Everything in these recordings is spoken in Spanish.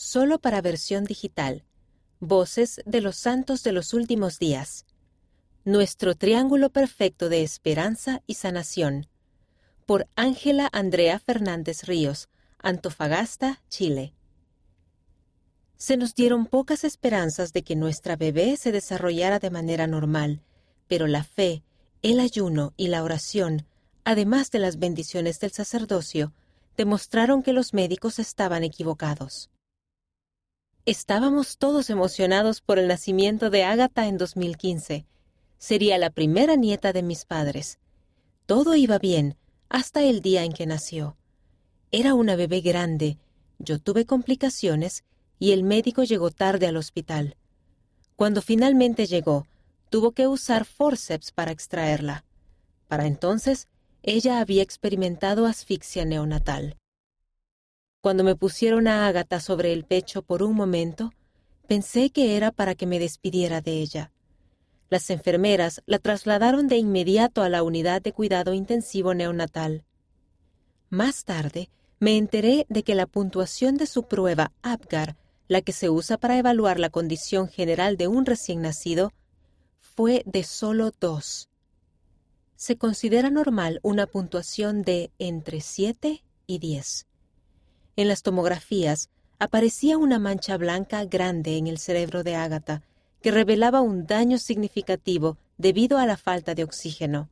solo para versión digital. Voces de los Santos de los Últimos Días. Nuestro Triángulo Perfecto de Esperanza y Sanación. Por Ángela Andrea Fernández Ríos, Antofagasta, Chile. Se nos dieron pocas esperanzas de que nuestra bebé se desarrollara de manera normal, pero la fe, el ayuno y la oración, además de las bendiciones del sacerdocio, demostraron que los médicos estaban equivocados. Estábamos todos emocionados por el nacimiento de Ágata en 2015. Sería la primera nieta de mis padres. Todo iba bien hasta el día en que nació. Era una bebé grande, yo tuve complicaciones y el médico llegó tarde al hospital. Cuando finalmente llegó, tuvo que usar forceps para extraerla. Para entonces, ella había experimentado asfixia neonatal. Cuando me pusieron a Ágata sobre el pecho por un momento, pensé que era para que me despidiera de ella. Las enfermeras la trasladaron de inmediato a la unidad de cuidado intensivo neonatal. Más tarde, me enteré de que la puntuación de su prueba APGAR, la que se usa para evaluar la condición general de un recién nacido, fue de solo dos. Se considera normal una puntuación de entre 7 y 10. En las tomografías aparecía una mancha blanca grande en el cerebro de Ágata, que revelaba un daño significativo debido a la falta de oxígeno.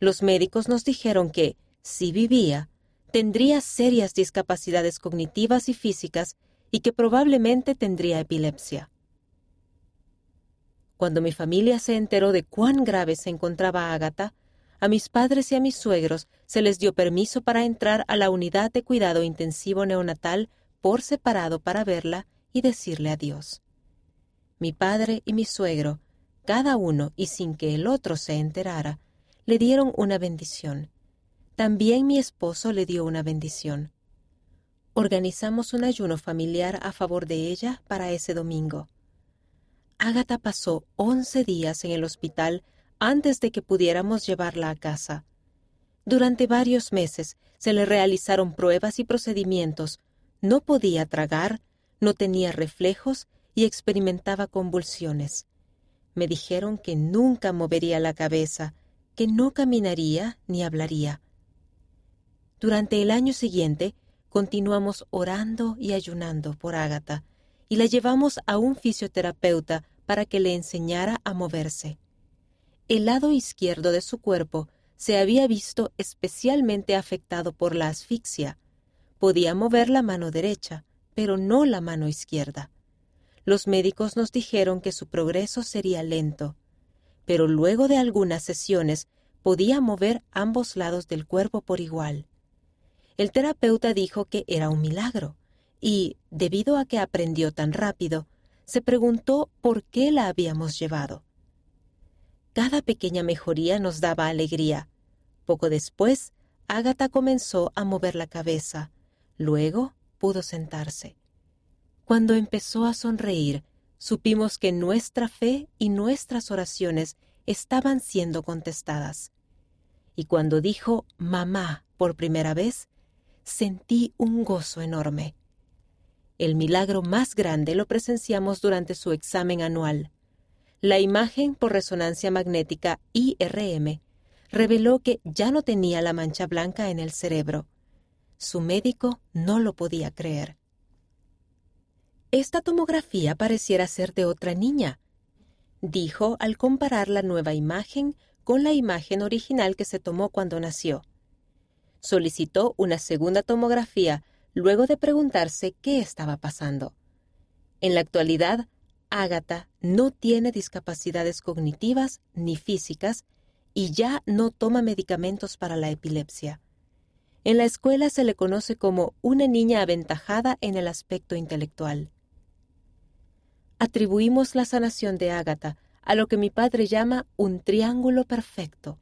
Los médicos nos dijeron que, si vivía, tendría serias discapacidades cognitivas y físicas y que probablemente tendría epilepsia. Cuando mi familia se enteró de cuán grave se encontraba Ágata, a mis padres y a mis suegros se les dio permiso para entrar a la unidad de cuidado intensivo neonatal por separado para verla y decirle adiós. Mi padre y mi suegro, cada uno y sin que el otro se enterara, le dieron una bendición. También mi esposo le dio una bendición. Organizamos un ayuno familiar a favor de ella para ese domingo. Ágata pasó once días en el hospital antes de que pudiéramos llevarla a casa. Durante varios meses se le realizaron pruebas y procedimientos. No podía tragar, no tenía reflejos y experimentaba convulsiones. Me dijeron que nunca movería la cabeza, que no caminaría ni hablaría. Durante el año siguiente continuamos orando y ayunando por Ágata y la llevamos a un fisioterapeuta para que le enseñara a moverse. El lado izquierdo de su cuerpo se había visto especialmente afectado por la asfixia. Podía mover la mano derecha, pero no la mano izquierda. Los médicos nos dijeron que su progreso sería lento, pero luego de algunas sesiones podía mover ambos lados del cuerpo por igual. El terapeuta dijo que era un milagro, y, debido a que aprendió tan rápido, se preguntó por qué la habíamos llevado. Cada pequeña mejoría nos daba alegría. Poco después, Ágata comenzó a mover la cabeza. Luego pudo sentarse. Cuando empezó a sonreír, supimos que nuestra fe y nuestras oraciones estaban siendo contestadas. Y cuando dijo mamá por primera vez, sentí un gozo enorme. El milagro más grande lo presenciamos durante su examen anual. La imagen por resonancia magnética IRM reveló que ya no tenía la mancha blanca en el cerebro. Su médico no lo podía creer. Esta tomografía pareciera ser de otra niña, dijo al comparar la nueva imagen con la imagen original que se tomó cuando nació. Solicitó una segunda tomografía luego de preguntarse qué estaba pasando. En la actualidad, Ágata no tiene discapacidades cognitivas ni físicas y ya no toma medicamentos para la epilepsia. En la escuela se le conoce como una niña aventajada en el aspecto intelectual. Atribuimos la sanación de Ágata a lo que mi padre llama un triángulo perfecto,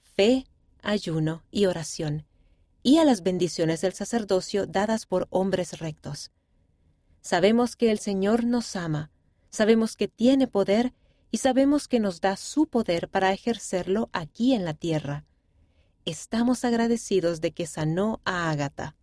fe, ayuno y oración, y a las bendiciones del sacerdocio dadas por hombres rectos. Sabemos que el Señor nos ama, sabemos que tiene poder y sabemos que nos da su poder para ejercerlo aquí en la tierra. Estamos agradecidos de que sanó a Ágata.